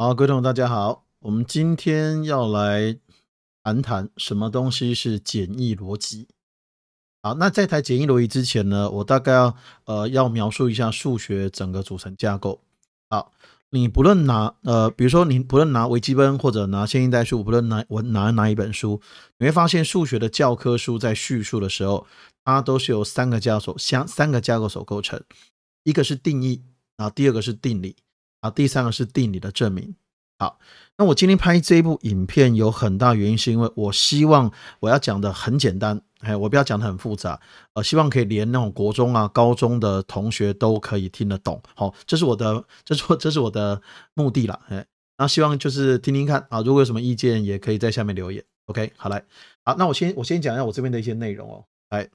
好，各位同学大家好，我们今天要来谈谈什么东西是简易逻辑。好，那在谈简易逻辑之前呢，我大概要呃要描述一下数学整个组成架构。好，你不论拿呃，比如说你不论拿微积分或者拿线性代数，不论拿我拿哪一本书，你会发现数学的教科书在叙述的时候，它都是由三个架构相三个架构所构成，一个是定义啊，第二个是定理。啊，第三个是定理的证明。好，那我今天拍这一部影片有很大原因，是因为我希望我要讲的很简单，哎，我不要讲的很复杂，呃，希望可以连那种国中啊、高中的同学都可以听得懂。好，这是我的，这是我，这是我的目的了，哎，那希望就是听听看啊，如果有什么意见，也可以在下面留言。OK，好来，好，那我先我先讲一下我这边的一些内容哦。来，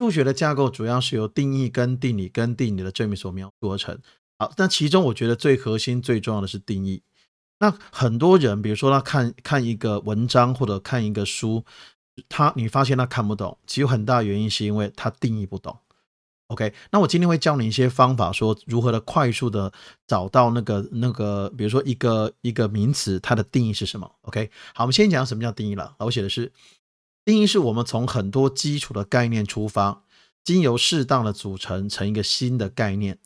数学的架构主要是由定义跟定理跟定理的证明所描述而成。好，那其中我觉得最核心、最重要的是定义。那很多人，比如说他看看一个文章或者看一个书，他你发现他看不懂，其实很大原因是因为他定义不懂。OK，那我今天会教你一些方法，说如何的快速的找到那个那个，比如说一个一个名词，它的定义是什么？OK，好，我们先讲什么叫定义了。我写的是定义是我们从很多基础的概念出发，经由适当的组成成一个新的概念。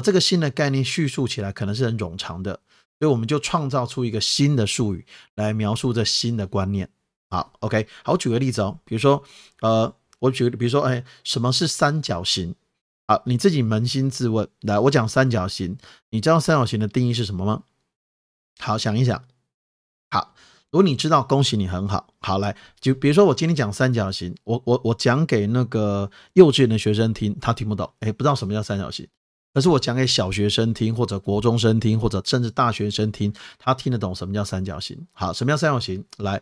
这个新的概念叙述起来可能是很冗长的，所以我们就创造出一个新的术语来描述这新的观念。好，OK，好，我举个例子哦，比如说，呃，我举，比如说，哎，什么是三角形？好，你自己扪心自问。来，我讲三角形，你知道三角形的定义是什么吗？好，想一想。好，如果你知道，恭喜你，很好。好，来，就比如说我今天讲三角形，我我我讲给那个幼稚园的学生听，他听不懂，哎，不知道什么叫三角形。可是我讲给小学生听，或者国中生听，或者甚至大学生听，他听得懂什么叫三角形？好，什么叫三角形？来，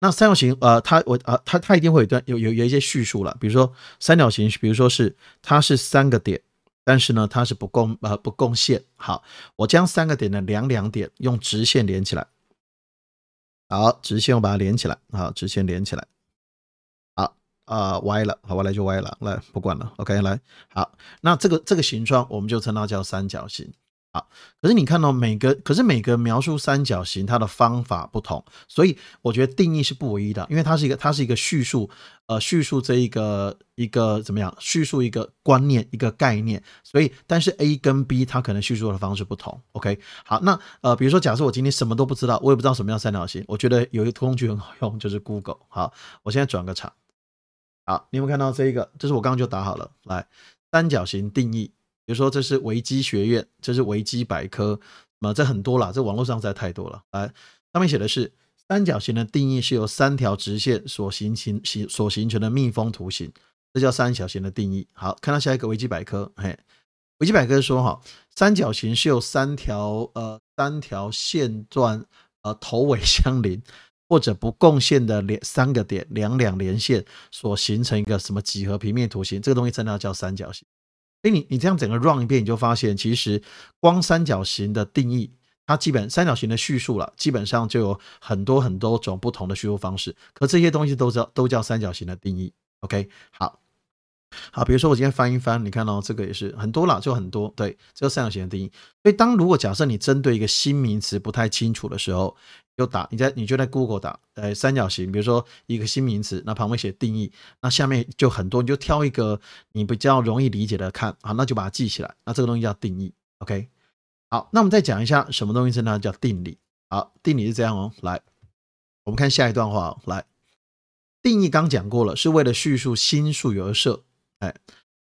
那三角形，呃，他我呃，他他一定会有一段有有有一些叙述了，比如说三角形，比如说是它是三个点，但是呢它是不共呃不共线。好，我将三个点的两两点用直线连起来。好，直线我把它连起来。好，直线连起来。啊，歪了，好，歪了就歪了，来不管了，OK，来，好，那这个这个形状我们就称它叫三角形，好，可是你看到每个，可是每个描述三角形它的方法不同，所以我觉得定义是不唯一的，因为它是一个它是一个叙述，呃，叙述这一个一个怎么样，叙述一个观念一个概念，所以但是 A 跟 B 它可能叙述的方式不同，OK，好，那呃，比如说假设我今天什么都不知道，我也不知道什么叫三角形，我觉得有一个工具很好用，就是 Google，好，我现在转个场。好，你有没有看到这一个？这是我刚刚就打好了。来，三角形定义，比如说这是维基学院，这是维基百科，那么这很多了，这网络上实在太多了。来，上面写的是三角形的定义是由三条直线所形成形所形成的密封图形，这叫三角形的定义。好，看到下一个维基百科，嘿，维基百科说哈，三角形是由三条呃三条线段呃头尾相邻。或者不共线的连三个点两两连线所形成一个什么几何平面图形，这个东西真的要叫三角形。所以你你这样整个 run 一遍，你就发现其实光三角形的定义，它基本三角形的叙述了，基本上就有很多很多种不同的叙述方式。可这些东西都叫都叫三角形的定义。OK，好。好，比如说我今天翻一翻，你看到这个也是很多了，就很多。对，这个三角形的定义。所以当如果假设你针对一个新名词不太清楚的时候，就打你在你就在 Google 打，呃，三角形，比如说一个新名词，那旁边写定义，那下面就很多，你就挑一个你比较容易理解的看，好，那就把它记起来。那这个东西叫定义，OK。好，那我们再讲一下什么东西是呢？叫定理。好，定理是这样哦。来，我们看下一段话。来，定义刚讲过了，是为了叙述新术语而设。哎，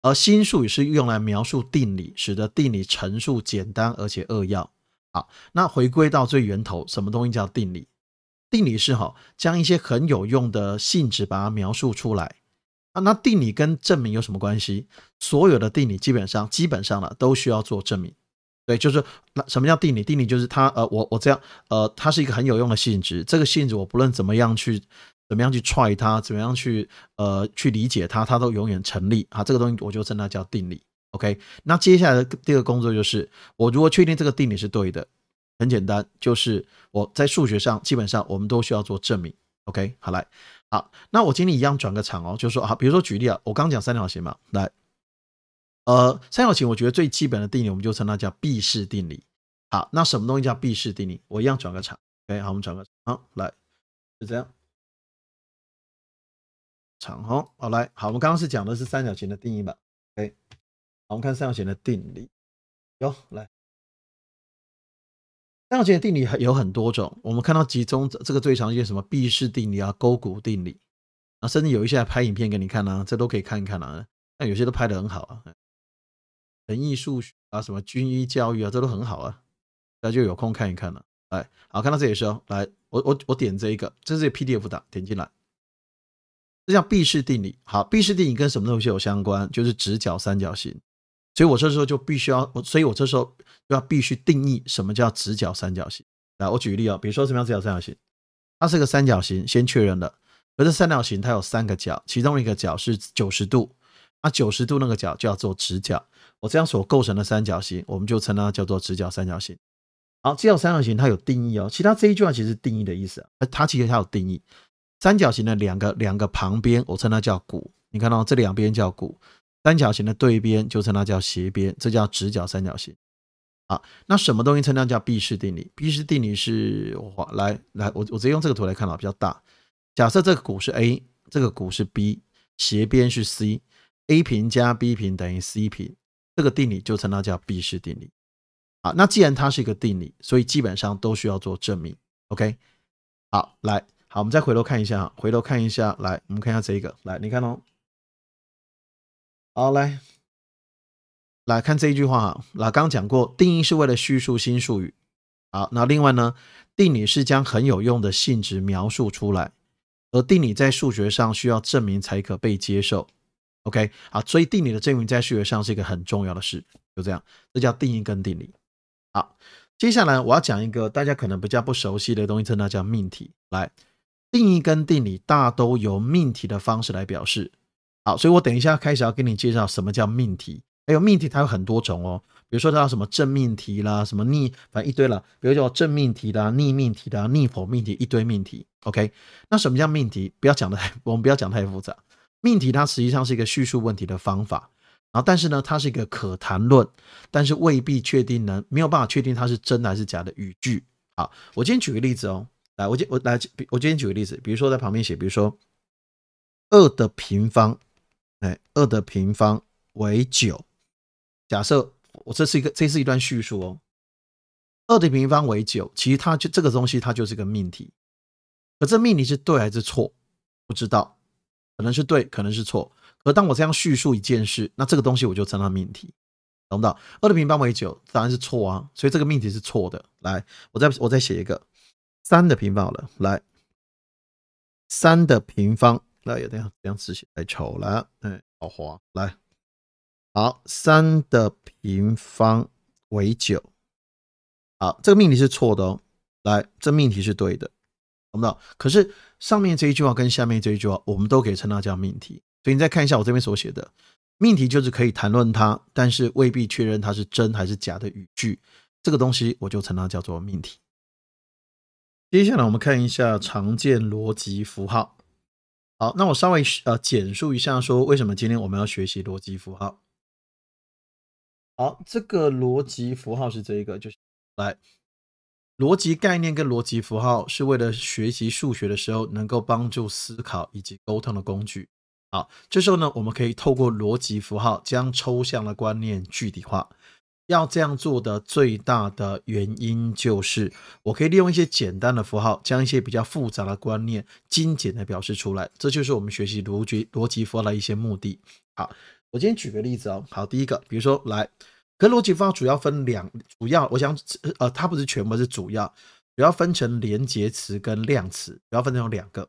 而新术语是用来描述定理，使得定理陈述简单而且扼要。好，那回归到最源头，什么东西叫定理？定理是哈，将一些很有用的性质把它描述出来。啊，那定理跟证明有什么关系？所有的定理基本上基本上呢都需要做证明。对，就是那什么叫定理？定理就是它呃，我我这样呃，它是一个很有用的性质。这个性质我不论怎么样去。怎么样去踹它？怎么样去呃去理解它？它都永远成立啊！这个东西我就称它叫定理。OK，那接下来的第二个工作就是，我如果确定这个定理是对的，很简单，就是我在数学上基本上我们都需要做证明。OK，好来，好，那我今天一样转个场哦，就是说啊，比如说举例啊，我刚讲三角形嘛，来，呃，三角形我觉得最基本的定理我们就称它叫毕氏定理。好，那什么东西叫毕氏定理？我一样转个场。OK，好，我们转个好来，就这样。长哦，好来，好，我们刚刚是讲的是三角形的定义吧？OK，好，我们看三角形的定理。有来，三角形的定理有很多种，我们看到集中这个最常见什么毕氏定理啊、勾股定理啊，甚至有一些还拍影片给你看啊，这都可以看一看啊。那有些都拍的很好啊，人艺数学啊，什么军医教育啊，这都很好啊，大家就有空看一看了。来，好，看到这里时候，来，我我我点这一个，这是 PDF 档，点进来。这叫毕氏定理。好，毕氏定理跟什么东西有相关？就是直角三角形。所以我这时候就必须要，所以我这时候就要必须定义什么叫直角三角形。来，我举个例啊，比如说什么样直角三角形？它是个三角形，先确认了。而这三角形它有三个角，其中一个角是九十度，那九十度那个角叫做直角。我这样所构成的三角形，我们就称它叫做直角三角形。好，直角三角形它有定义哦。其他这一句话其实定义的意思啊，它其实它有定义。三角形的两个两个旁边，我称它叫弧。你看到这两边叫弧，三角形的对边就称它叫斜边，这叫直角三角形。好，那什么东西称它叫毕氏定理？毕氏定理是我来来，我我直接用这个图来看啊，比较大。假设这个弧是 A，这个弧是 B，斜边是 C，A 平加 B 平等于 C 平，这个定理就称它叫毕氏定理。好，那既然它是一个定理，所以基本上都需要做证明。OK，好，来。好，我们再回头看一下，回头看一下，来，我们看一下这一个，来，你看哦，好，来，来看这一句话哈，那刚讲过，定义是为了叙述新术语，好，那另外呢，定理是将很有用的性质描述出来，而定理在数学上需要证明才可被接受，OK，好，所以定理的证明在数学上是一个很重要的事，就这样，这叫定义跟定理。好，接下来我要讲一个大家可能比较不熟悉的东西，称它叫命题，来。定义跟定理大都由命题的方式来表示。好，所以我等一下开始要跟你介绍什么叫命题。还有命题它有很多种哦，比如说它什么正命题啦，什么逆，反正一堆了。比如叫正命题啦、逆命题啦、逆否命题，一堆命题。OK，那什么叫命题？不要讲的太，我们不要讲太复杂。命题它实际上是一个叙述问题的方法，然后但是呢，它是一个可谈论，但是未必确定能没有办法确定它是真的还是假的语句。好，我今天举个例子哦。来，我今我来，我今天举个例子，比如说在旁边写，比如说二的平方，哎，二的平方为九。假设我这是一个，这是一段叙述哦。二的平方为九，其实它就这个东西，它就是个命题。可这命题是对还是错？不知道，可能是对，可能是错。可当我这样叙述一件事，那这个东西我就称它命题，懂不懂？二的平方为九，当然是错啊，所以这个命题是错的。来，我再我再写一个。三的平方好了，来，三的平方，那有这样这样字写太丑了，哎，好滑，来，好，三的平方为九，好，这个命题是错的哦，来，这命题是对的，懂不懂？可是上面这一句话跟下面这一句话，我们都可以称它叫命题，所以你再看一下我这边所写的命题，就是可以谈论它，但是未必确认它是真还是假的语句，这个东西我就称它叫做命题。接下来我们看一下常见逻辑符号。好，那我稍微呃简述一下，说为什么今天我们要学习逻辑符号。好，这个逻辑符号是这一个，就是来逻辑概念跟逻辑符号是为了学习数学的时候能够帮助思考以及沟通的工具。好，这时候呢，我们可以透过逻辑符号将抽象的观念具体化。要这样做的最大的原因就是，我可以利用一些简单的符号，将一些比较复杂的观念精简的表示出来。这就是我们学习逻辑逻辑符号的一些目的。好，我今天举个例子哦。好，第一个，比如说来，可逻辑符号主要分两，主要我想呃，它不是全部是主要，主要分成连接词跟量词，主要分成两个。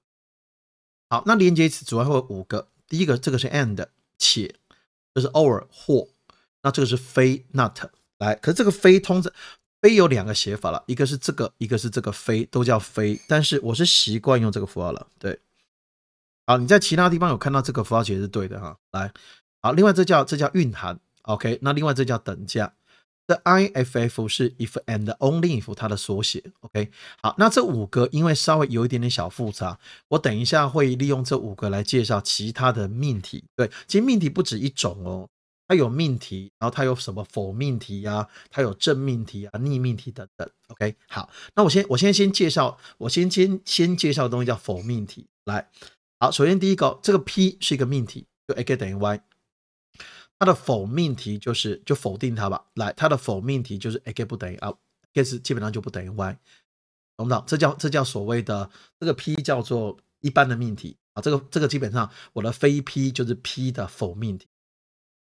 好，那连接词主要会有五个。第一个，这个是 and 且，这是 or 或。那这个是非 not 来，可是这个非通着非有两个写法了，一个是这个，一个是这个非，都叫非。但是我是习惯用这个符号了，对。好，你在其他地方有看到这个符号其实是对的哈。来，好，另外这叫这叫蕴含，OK。那另外这叫等价，这 IFF 是 if and only if 它的缩写，OK。好，那这五个因为稍微有一点点小复杂，我等一下会利用这五个来介绍其他的命题。对，其实命题不止一种哦。它有命题，然后它有什么否命题啊，它有正命题啊、逆命题等等。OK，好，那我先我先先介绍，我先先先介绍的东西叫否命题。来，好，首先第一个，这个 P 是一个命题，就 x 等于 y，它的否命题就是就否定它吧。来，它的否命题就是 x 不等于 x，基本上就不等于 y，懂不懂？这叫这叫所谓的这个 P 叫做一般的命题。啊，这个这个基本上我的非 P 就是 P 的否命题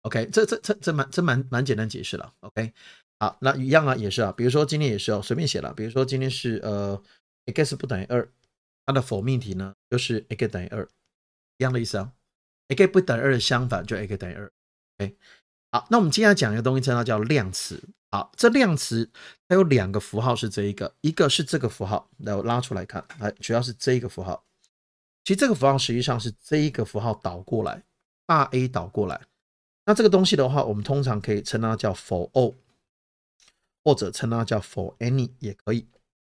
，OK，这这这这蛮这蛮蛮简单解释了，OK，好，那一样啊，也是啊，比如说今天也是哦，随便写了，比如说今天是呃 x 不等于二，它的否命题呢就是 x 等于二，一样的意思啊，x 不等于二的相反就 x 等于二，OK，好，那我们接下来讲一个东西，称它叫量词，好，这量词它有两个符号是这一个，一个是这个符号，来我拉出来看，来主要是这一个符号。其实这个符号实际上是这一个符号导过来，大 A 导过来。那这个东西的话，我们通常可以称它叫 for all，或者称它叫 for any 也可以。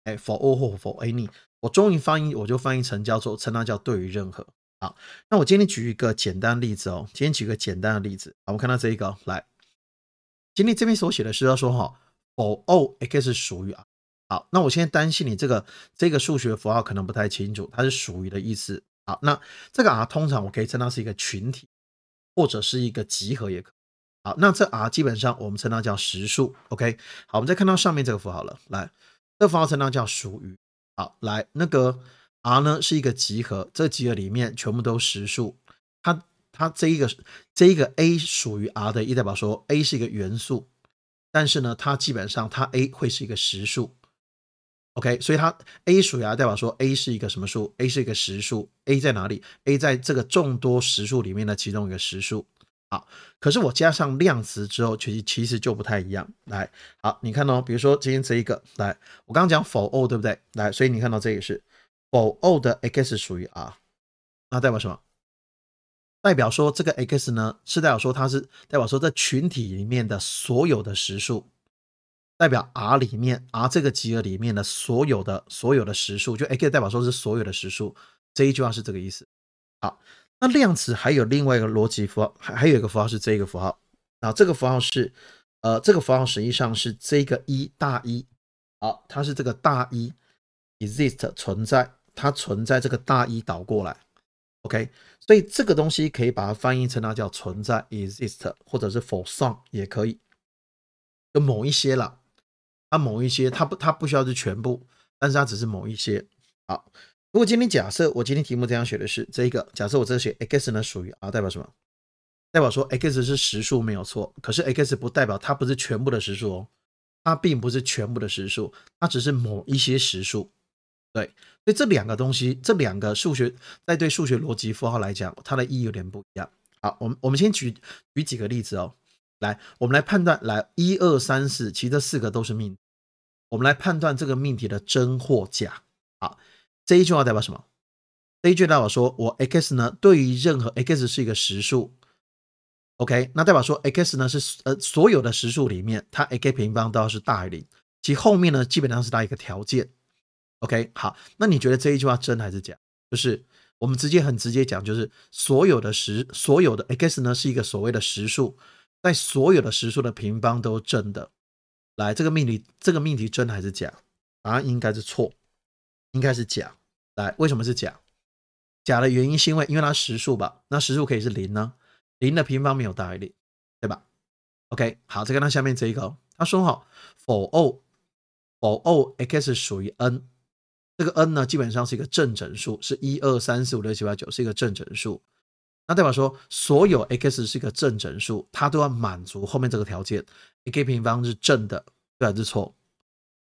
哎，for all 或 for any，我终于翻译，我就翻译成叫做称它叫对于任何。好，那我今天举一个简单例子哦。今天举个简单的例子，好，我们看到这一个来。今天这边所写的是要说哈，for all x 属于啊。好，那我现在担心你这个这个数学符号可能不太清楚，它是属于的意思。好，那这个 R 通常我可以称它是一个群体，或者是一个集合也可。好，那这 R 基本上我们称它叫实数。OK，好，我们再看到上面这个符号了，来，这符号称它叫属于。好，来，那个 R 呢是一个集合，这集合里面全部都实数，它它这一个这一个 A 属于 R 的，意代表说 A 是一个元素，但是呢，它基本上它 A 会是一个实数。OK，所以它 A 属于 R，代表说 A 是一个什么数？A 是一个实数。A 在哪里？A 在这个众多实数里面的其中一个实数。好，可是我加上量词之后，其实其实就不太一样。来，好，你看哦，比如说今天这一个，来，我刚刚讲否 O 对不对？来，所以你看到这也是否 O 的 X 属于 R，那代表什么？代表说这个 X 呢，是代表说它是代表说这群体里面的所有的实数。代表 R 里面 R 这个集合里面的所有的所有的实数，就 X 代表说是所有的实数，这一句话是这个意思。好，那量词还有另外一个逻辑符号，还还有一个符号是这个符号啊，这个符号是呃这个符号实际上是这个一大一，好，它是这个大一 exist 存在，它存在这个大一导过来，OK，所以这个东西可以把它翻译成它叫存在 exist，或者是 for some 也可以，有某一些了。某一些，它不，它不需要是全部，但是它只是某一些。好，如果今天假设我今天题目这样写的是这一个，假设我这写 x 呢属于 R，代表什么？代表说 x 是实数没有错，可是 x 不代表它不是全部的实数哦，它并不是全部的实数，它只是某一些实数。对，所以这两个东西，这两个数学在对数学逻辑符号来讲，它的意义有点不一样。好，我们我们先举举几个例子哦。来，我们来判断，来一二三四，其实这四个都是命。我们来判断这个命题的真或假。好，这一句话代表什么？这一句代表说我 x 呢，对于任何 x 是一个实数，OK，那代表说 x 呢是呃所有的实数里面，它 x 平方都要是大于零，其后面呢基本上是它一个条件，OK，好，那你觉得这一句话真还是假？就是我们直接很直接讲，就是所有的实所有的 x 呢是一个所谓的实数。在所有的实数的平方都是正的，来这个命题，这个命题真还是假？答案应该是错，应该是假。来，为什么是假？假的原因是因为因为它实数吧？那实数可以是零呢？零的平方没有大于零，对吧？OK，好，再看到下面这一个，他说哈，for O for O x 属于 n，这个 n 呢基本上是一个正整数，是一二三四五六七八九，是一个正整数。那代表说，所有 x 是一个正整数，它都要满足后面这个条件：x 平方是正的，对还是错？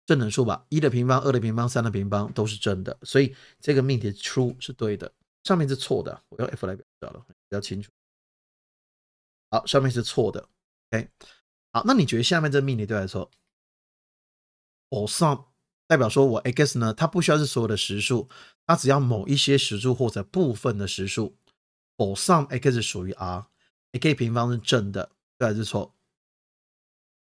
正整数吧，一的平方、二的平方、三的平方都是正的，所以这个命题 true 是对的。上面是错的，我用 F 来表示了，比较清楚。好，上面是错的。OK，好，那你觉得下面这个命题对还是错？For some 代表说我 x 呢，它不需要是所有的实数，它只要某一些实数或者部分的实数。For some x 属于 R，x 平方是正的，对还是错？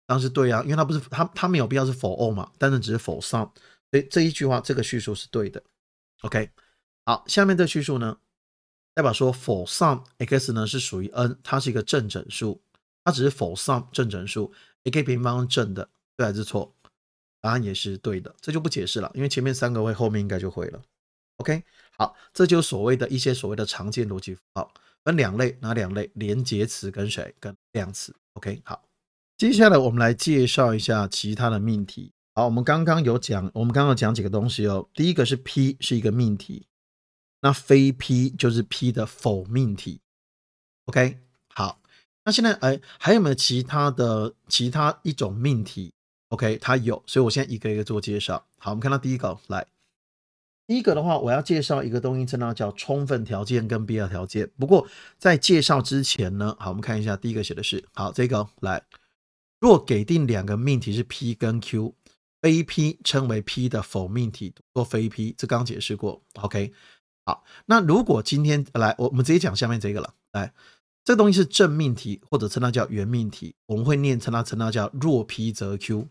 当然是对啊，因为它不是它它没有必要是 for all 嘛，但是只是 for some，所以这一句话这个叙述是对的。OK，好，下面这叙述呢，代表说 for some x 呢是属于 n，它是一个正整数，它只是否 sum 正整数，a_k 平方是正的，对还是错？答案也是对的，这就不解释了，因为前面三个会，后面应该就会了。OK，好，这就所谓的一些所谓的常见逻辑符号，分两类，哪两类？连接词跟谁？跟量词。OK，好，接下来我们来介绍一下其他的命题。好，我们刚刚有讲，我们刚刚讲几个东西哦。第一个是 P 是一个命题，那非 P 就是 P 的否命题。OK，好，那现在哎，还有没有其他的其他一种命题？OK，它有，所以我现在一个一个做介绍。好，我们看到第一个，来，第一个的话，我要介绍一个东西，称它叫充分条件跟必要条件。不过在介绍之前呢，好，我们看一下第一个写的是，好，这个来，若给定两个命题是 P 跟 Q。非 P 称为 P 的否命题，做非 P，这刚解释过。OK，好，那如果今天来，我我们直接讲下面这个了。来，这个东西是正命题，或者称它叫原命题，我们会念称它称它叫若 P 则 Q，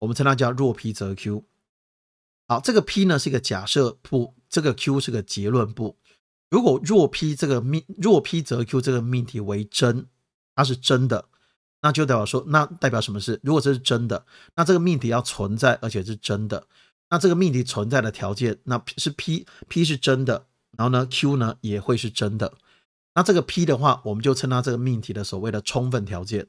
我们称它叫若 P 则 Q。好，这个 P 呢是一个假设不，这个 Q 是个结论不。如果若 P 这个命若 P 则 Q 这个命题为真，它是真的。那就代表说，那代表什么事？如果这是真的，那这个命题要存在，而且是真的。那这个命题存在的条件，那是 P，P 是真的，然后呢，Q 呢也会是真的。那这个 P 的话，我们就称它这个命题的所谓的充分条件，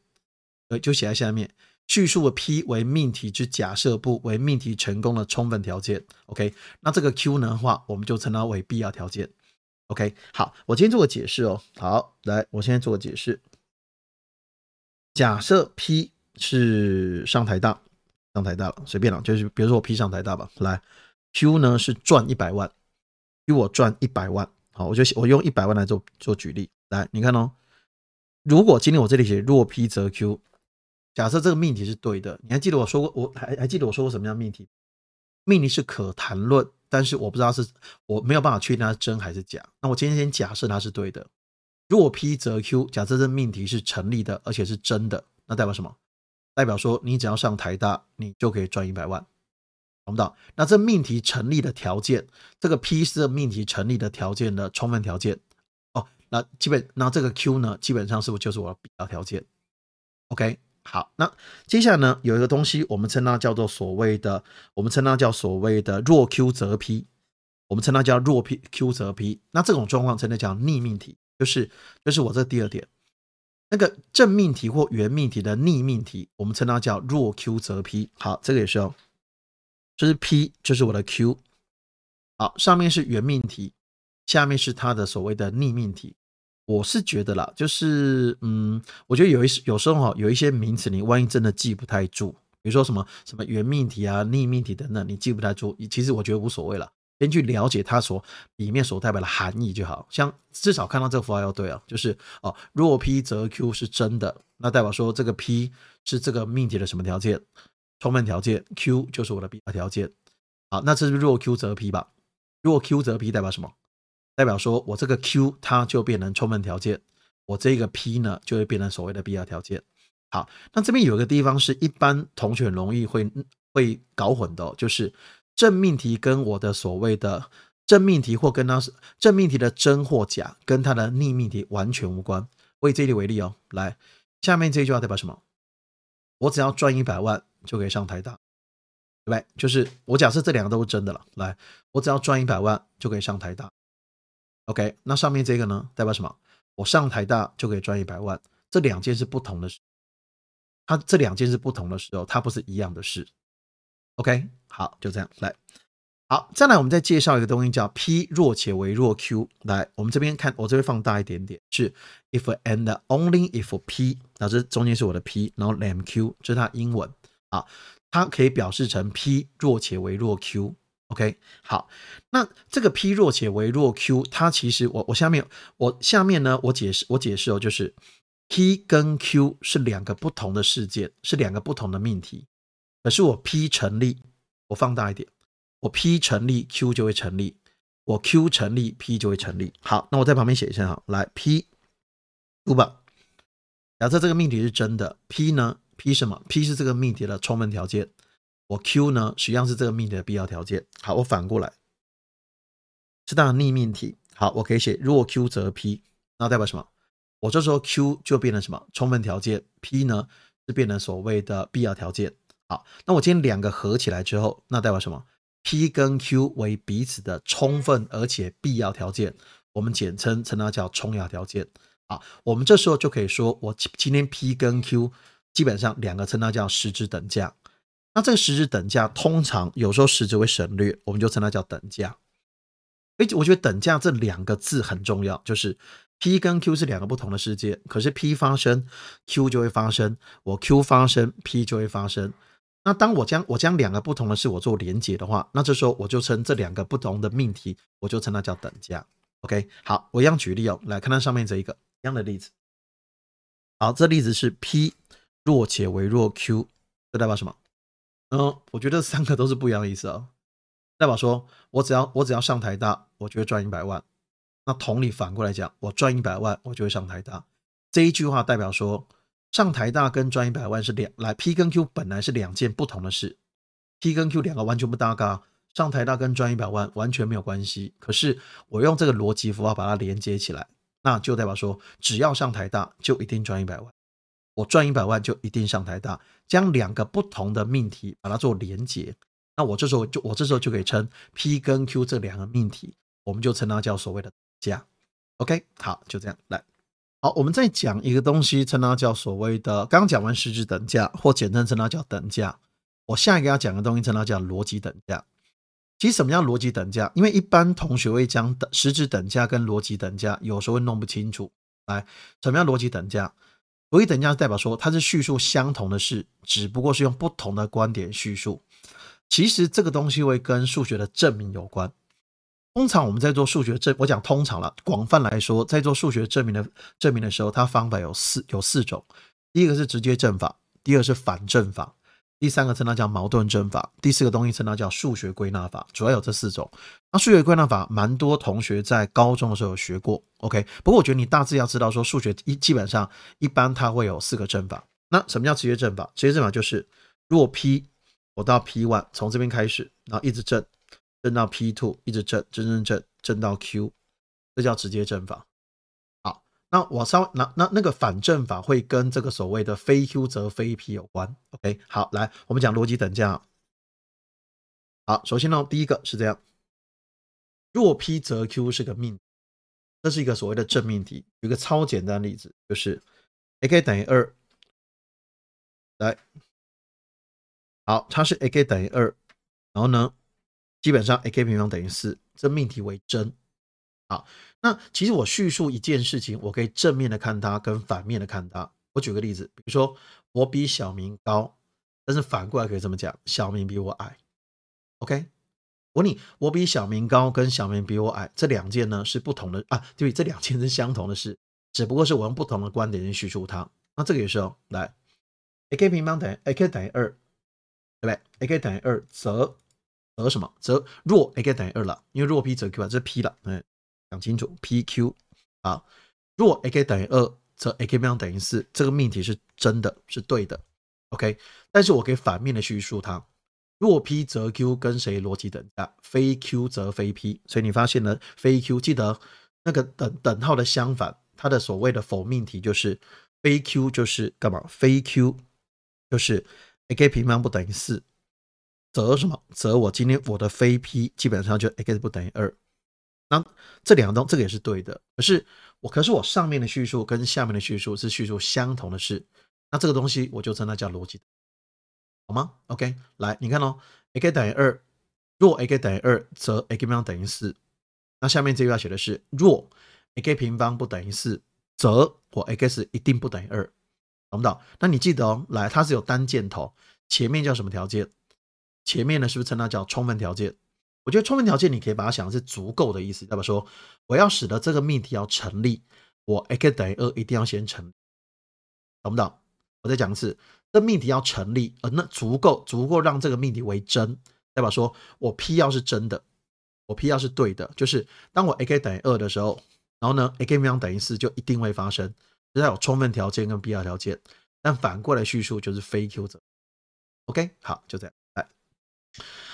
呃，就写在下面。叙述的 P 为命题之假设不为命题成功的充分条件。OK，那这个 Q 呢话，我们就称它为必要条件。OK，好，我今天做个解释哦。好，来，我现在做个解释。假设 P 是上台大，上台大了，随便了，就是比如说我 P 上台大吧。来，Q 呢是赚一百万，Q 我赚一百万，好，我就我用一百万来做做举例。来，你看哦，如果今天我这里写若 P 则 Q，假设这个命题是对的，你还记得我说过，我还还记得我说过什么样命题？命题是可谈论，但是我不知道是我没有办法确定它是真还是假。那我今天先假设它是对的。若 P 则 Q，假设这命题是成立的，而且是真的，那代表什么？代表说你只要上台大，你就可以赚一百万，懂不懂？那这命题成立的条件，这个 P 是命题成立的条件的充分条件哦。那基本，那这个 Q 呢，基本上是不是就是我的必要条件？OK，好，那接下来呢，有一个东西，我们称它叫做所谓的，我们称它叫所谓的若 Q 则 P，我们称它叫若 P Q 则 P。那这种状况称它叫逆命题。就是，就是我这第二点，那个正命题或原命题的逆命题，我们称它叫若 Q 则 P。好，这个也是哦，这是 P，就是我的 Q。好，上面是原命题，下面是它的所谓的逆命题。我是觉得啦，就是嗯，我觉得有一有时候哈，有一些名词你万一真的记不太住，比如说什么什么原命题啊、逆命题等等，你记不太住，其实我觉得无所谓了。先去了解它所里面所代表的含义就好，像至少看到这个符号要对啊，就是哦，若 P 则 Q 是真的，那代表说这个 P 是这个命题的什么条件？充分条件，Q 就是我的必要条件。好，那这是若 Q 则 P 吧？若 Q 则 P 代表什么？代表说我这个 Q 它就变成充分条件，我这个 P 呢就会变成所谓的必要条件。好，那这边有一个地方是一般同学容易会会搞混的，就是。正命题跟我的所谓的正命题，或跟它是正命题的真或假，跟它的逆命题完全无关。我以这里为例哦，来，下面这句话代表什么？我只要赚一百万就可以上台大，对不对？就是我假设这两个都是真的了。来，我只要赚一百万就可以上台大。OK，那上面这个呢，代表什么？我上台大就可以赚一百万，这两件是不同的事。它这两件是不同的时候，它不是一样的事。OK，好，就这样来。好，再来，我们再介绍一个东西，叫 P 若且为若 Q。来，我们这边看，我这边放大一点点，是 If and only if P，那这中间是我的 P，然后 lam Q，这是它英文啊，它可以表示成 P 若且为若 Q。OK，好，那这个 P 若且为若 Q，它其实我我下面我下面呢，我解释我解释哦，就是 P 跟 Q 是两个不同的事件，是两个不同的命题。可是我 P 成立，我放大一点，我 P 成立，Q 就会成立；我 Q 成立，P 就会成立。好，那我在旁边写一下哈，来 P，五吧。假设这个命题是真的，P 呢？P 什么？P 是这个命题的充分条件，我 Q 呢，实际上是这个命题的必要条件。好，我反过来，是当逆命题。好，我可以写若 Q 则 P，那代表什么？我这时候 Q 就变成什么充分条件，P 呢是变成所谓的必要条件。好，那我今天两个合起来之后，那代表什么？P 跟 Q 为彼此的充分而且必要条件，我们简称称它叫充要条件。好，我们这时候就可以说，我今天 P 跟 Q 基本上两个称它叫实质等价。那这个实质等价通常有时候实质会省略，我们就称它叫等价。哎，我觉得等价这两个字很重要，就是 P 跟 Q 是两个不同的世界，可是 P 发生，Q 就会发生；我 Q 发生，P 就会发生。那当我将我将两个不同的事我做连接的话，那这时候我就称这两个不同的命题，我就称它叫等价。OK，好，我一样举例哦，来看它上面这一个一样的例子。好，这例子是 P 弱且为弱 Q，这代表什么？嗯，我觉得三个都是不一样的意思啊。代表说我只要我只要上台大，我就会赚一百万。那同理反过来讲，我赚一百万，我就会上台大。这一句话代表说，上台大跟赚一百万是两来 P 跟 Q 本来是两件不同的事，P 跟 Q 两个完全不搭嘎。上台大跟赚一百万完全没有关系。可是我用这个逻辑符号把它连接起来，那就代表说，只要上台大就一定赚一百万。我赚一百万就一定上台大，将两个不同的命题把它做连接，那我这时候就我这时候就可以称 P 跟 Q 这两个命题，我们就称它叫所谓的价。OK，好，就这样来。好，我们再讲一个东西，称它叫所谓的刚讲完实质等价，或简称称它叫等价。我下一个要讲的东西称它叫逻辑等价。其实什么叫逻辑等价？因为一般同学会将等实质等价跟逻辑等价有时候会弄不清楚。来，什么叫逻辑等价？不一等价代表说它是叙述相同的事，只不过是用不同的观点叙述。其实这个东西会跟数学的证明有关。通常我们在做数学证，我讲通常了，广泛来说，在做数学证明的证明的时候，它方法有四有四种。第一个是直接证法，第二是反证法，第三个称它叫矛盾证法，第四个东西称它叫数学归纳法。主要有这四种。那数学归纳法，蛮多同学在高中的时候有学过。OK，不过我觉得你大致要知道，说数学一基本上一般它会有四个证法。那什么叫直接证法？直接证法就是如果 P 我到 P one 从这边开始，然后一直证。正到 P two 一直正正正正正到 Q，这叫直接正法。那我稍微那那那个反证法会跟这个所谓的非 Q 则非 P 有关。OK，好，来我们讲逻辑等价。好，首先呢，第一个是这样，若 P 则 Q 是个命，这是一个所谓的正命题。有一个超简单例子，就是 a_k 等于二，来，好，它是 a_k 等于二，然后呢？基本上，a_k 平方等于四，这命题为真。好，那其实我叙述一件事情，我可以正面的看它，跟反面的看它。我举个例子，比如说我比小明高，但是反过来可以这么讲，小明比我矮。OK，我问你，我比小明高跟小明比我矮这两件呢是不同的啊？对，这两件是相同的事，只不过是我用不同的观点去叙述它。那这个也是哦，来，a_k 平方等于 a_k 等于二，对不对？a_k 等于二则。则什么？则若 a_k 等于二了，因为若 p 则 q 啊，这是 p 了，嗯，讲清楚，p_q 啊，若 a_k 等于二，则 a_k 平方等于四，这个命题是真的，是对的，OK。但是我可以反面的叙述它，若 p 则 q 跟谁逻辑等价？非 q 则非 p，所以你发现呢，非 q 记得那个等等号的相反，它的所谓的否命题就是非 q 就是干嘛？非 q 就是 a_k 平方不等于四。则什么？则我今天我的非 P 基本上就 x 不等于二。那这两个东这个也是对的。可是我可是我上面的叙述跟下面的叙述是叙述相同的事。那这个东西我就称它叫逻辑，好吗？OK，来你看哦 a k 等于二，若 a k 等于二，则 k 平方等于四。那下面这句话写的是若 a k 平方不等于四，则我 x 一定不等于二，懂不懂？那你记得哦，来它是有单箭头，前面叫什么条件？前面呢，是不是称它叫充分条件？我觉得充分条件，你可以把它想的是足够的意思。代表说，我要使得这个命题要成立，我 x 等于二一定要先成，懂不懂？我再讲一次，这命题要成立，呃，那足够足够让这个命题为真。代表说我 P 要是真的，我 P 要是对的，就是当我 x 等于二的时候，然后呢，x 平方等于四就一定会发生，这有充分条件跟必要条件。但反过来叙述就是非 Q 者。OK，好，就这样。来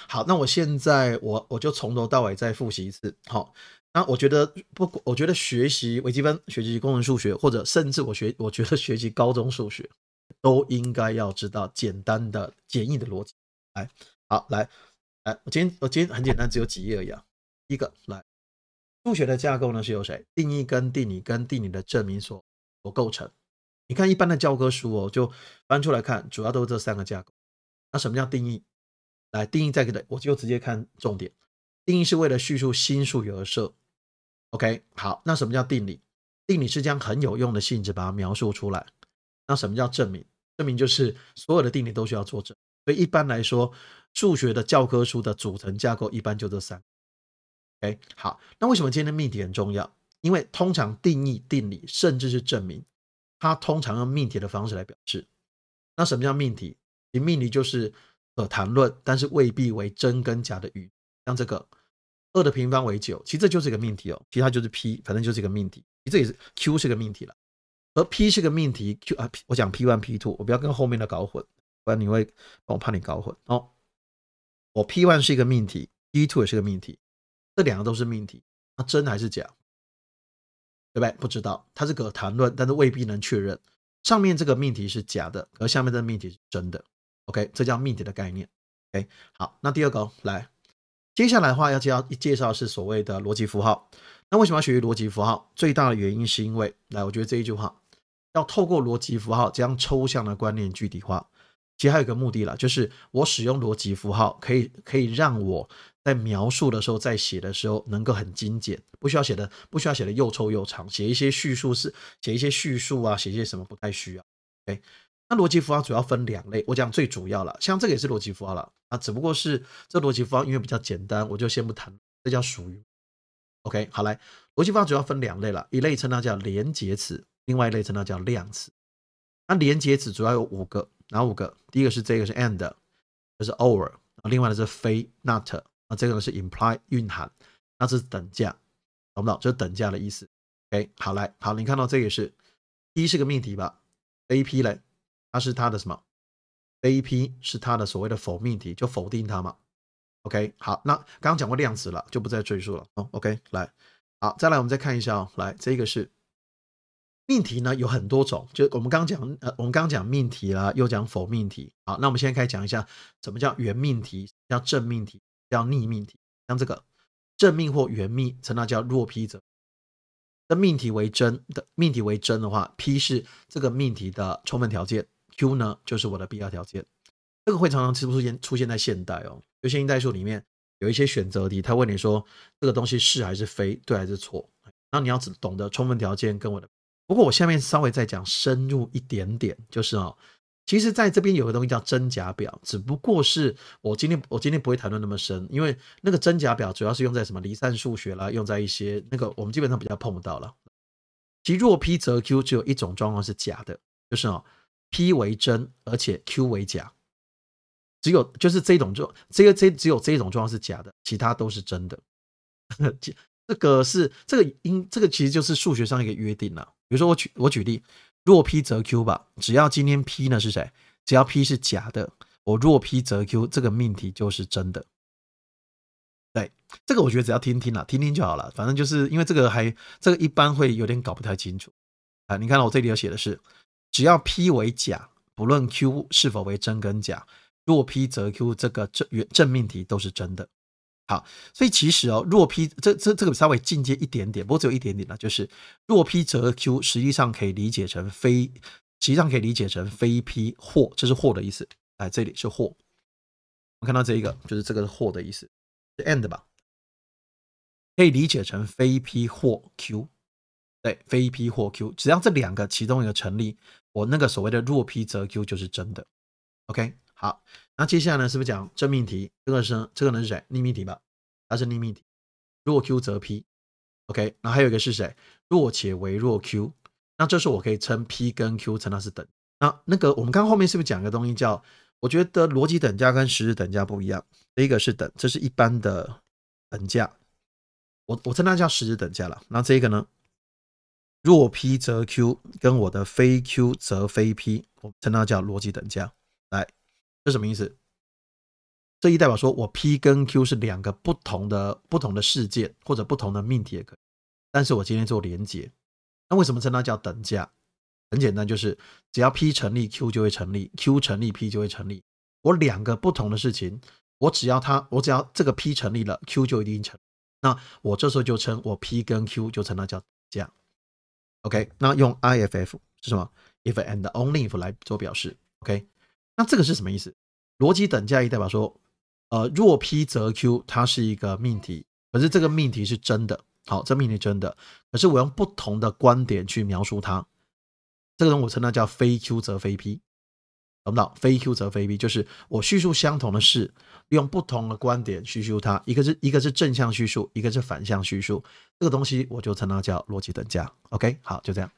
好，那我现在我我就从头到尾再复习一次。好，那我觉得不，我觉得学习微积分、学习工程数学，或者甚至我学，我觉得学习高中数学，都应该要知道简单的、简易的逻辑。来，好，来，来，我今天我今天很简单，只有几页而已啊。一个来，数学的架构呢是由谁？定义跟定理跟定理的证明所所构成。你看一般的教科书哦，就翻出来看，主要都是这三个架构。那什么叫定义？来，定义再给的，我就直接看重点。定义是为了叙述新数学而设。OK，好，那什么叫定理？定理是将很有用的性质把它描述出来。那什么叫证明？证明就是所有的定理都需要作证。所以一般来说，数学的教科书的组成架构一般就这三。OK，好，那为什么今天的命题很重要？因为通常定义、定理，甚至是证明，它通常用命题的方式来表示。那什么叫命题？其命题就是可谈论，但是未必为真跟假的语，像这个。二的平方为九，其实这就是一个命题哦，其他就是 P，反正就是一个命题。这也是 Q 是个命题了，而 P 是个命题。Q 啊，我讲 P one P two，我不要跟后面的搞混，不然你会，我怕你搞混哦。我 P one 是一个命题，P two 也是个命题，这两个都是命题，那真还是假？对不对？不知道，它是可谈论，但是未必能确认。上面这个命题是假的，而下面这个命题是真的。OK，这叫命题的概念。OK，好，那第二个来。接下来的话要介绍介绍是所谓的逻辑符号。那为什么要学习逻辑符号？最大的原因是因为，来，我觉得这一句话要透过逻辑符号将抽象的观念具体化。其实还有个目的啦，就是我使用逻辑符号可以可以让我在描述的时候，在写的时候能够很精简，不需要写的不需要写的又臭又长，写一些叙述是写一些叙述啊，写一些什么不太需要。OK。那逻辑符号主要分两类，我讲最主要了，像这个也是逻辑符号了啊，只不过是这逻辑符号因为比较简单，我就先不谈，这叫属于。OK，好来，逻辑符号主要分两类了，一类称它叫连结词，另外一类称它叫量词。那连结词主要有五个，哪五个？第一个是这个是 and，这是 or，啊，另外的是非 not，啊，这个呢是 imply 蕴含，那这是等价，懂不懂？就是等价的意思。OK，好来，好，你看到这个是一是个命题吧？A P 嘞？它是它的什么？A P 是它的所谓的否命题，就否定它嘛。OK，好，那刚刚讲过量词了，就不再赘述了。哦，OK，来，好，再来我们再看一下哦。来，这个是命题呢，有很多种，就我们刚讲，呃，我们刚讲命题啦，又讲否命题。好，那我们现在开始讲一下，什么叫原命题，叫正命题，叫逆命题。像这个正命或原命，称它叫若 P 者。那命题为真的命题为真的话，P 是这个命题的充分条件。Q 呢，就是我的必要条件。这个会常常出现出现在现代哦，有些因代数里面有一些选择题，他问你说这个东西是还是非，对还是错，那你要懂得充分条件跟我的。不过我下面稍微再讲深入一点点，就是哦，其实在这边有个东西叫真假表，只不过是我今天我今天不会谈论那么深，因为那个真假表主要是用在什么离散数学啦，用在一些那个我们基本上比较碰不到了。其若 P 则 Q 只有一种状况是假的，就是哦。P 为真，而且 Q 为假，只有就是这种状这个这只有这种状况是假的，其他都是真的。这个是这个因这个其实就是数学上一个约定了。比如说我举我举例，若 P 则 Q 吧，只要今天 P 呢是谁，只要 P 是假的，我若 P 则 Q 这个命题就是真的。对，这个我觉得只要听听了，听听就好了。反正就是因为这个还这个一般会有点搞不太清楚啊。你看到我这里有写的是。只要 P 为假，不论 Q 是否为真跟假，若 P 则 Q 这个正原正命题都是真的。好，所以其实哦，若 P 这这这个稍微进阶一点点，不过只有一点点了，就是若 P 则 Q 实际上可以理解成非，实际上可以理解成非 P 或，这是或的意思。哎，这里是或，我们看到这一个就是这个是或的意思，是 and 吧？可以理解成非 P 或 Q。对，非 P 或 Q，只要这两个其中一个成立，我那个所谓的若 P 则 Q 就是真的。OK，好，那接下来呢，是不是讲真命题？这个是这个人是谁？逆命题吧？它是逆命题。若 Q 则 P。OK，那还有一个是谁？若且为若 Q，那这时候我可以称 P 跟 Q 称它是等。那那个我们刚刚后面是不是讲个东西叫？我觉得逻辑等价跟实质等价不一样。第一个是等，这是一般的等价，我我称它叫实质等价了。那这个呢？若 P 则 Q，跟我的非 Q 则非 P，我称它叫逻辑等价。来，这什么意思？这一代表说我 P 跟 Q 是两个不同的不同的事件或者不同的命题也可以，但是我今天做连接，那为什么称它叫等价？很简单，就是只要 P 成立，Q 就会成立；Q 成立，P 就会成立。我两个不同的事情，我只要它，我只要这个 P 成立了，Q 就一定成。那我这时候就称我 P 跟 Q 就称它叫价。OK，那用 IFF 是什么？If and only if 来做表示。OK，那这个是什么意思？逻辑等价一代表说，呃，若 P 则 Q，它是一个命题，可是这个命题是真的。好，这命题真的，可是我用不同的观点去描述它。这个东西我称它叫非 Q 则非 P，懂不懂？非 Q 则非 b，就是我叙述相同的事，用不同的观点叙述它，一个是一个是正向叙述，一个是反向叙述。这个东西我就称它叫逻辑等价。OK，好，就这样。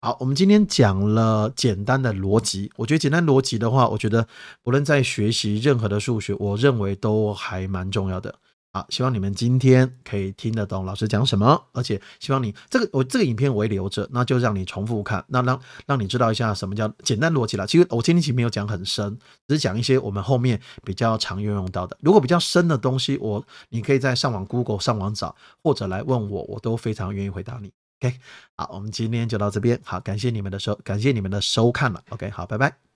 好，我们今天讲了简单的逻辑，我觉得简单逻辑的话，我觉得不论在学习任何的数学，我认为都还蛮重要的。好，希望你们今天可以听得懂老师讲什么，而且希望你这个我这个影片我会留着，那就让你重复看，那让让你知道一下什么叫简单逻辑了。其实我今天其实没有讲很深，只是讲一些我们后面比较常运用到的。如果比较深的东西，我你可以在上网 Google 上网找，或者来问我，我都非常愿意回答你。OK，好，我们今天就到这边，好，感谢你们的收，感谢你们的收看了。OK，好，拜拜。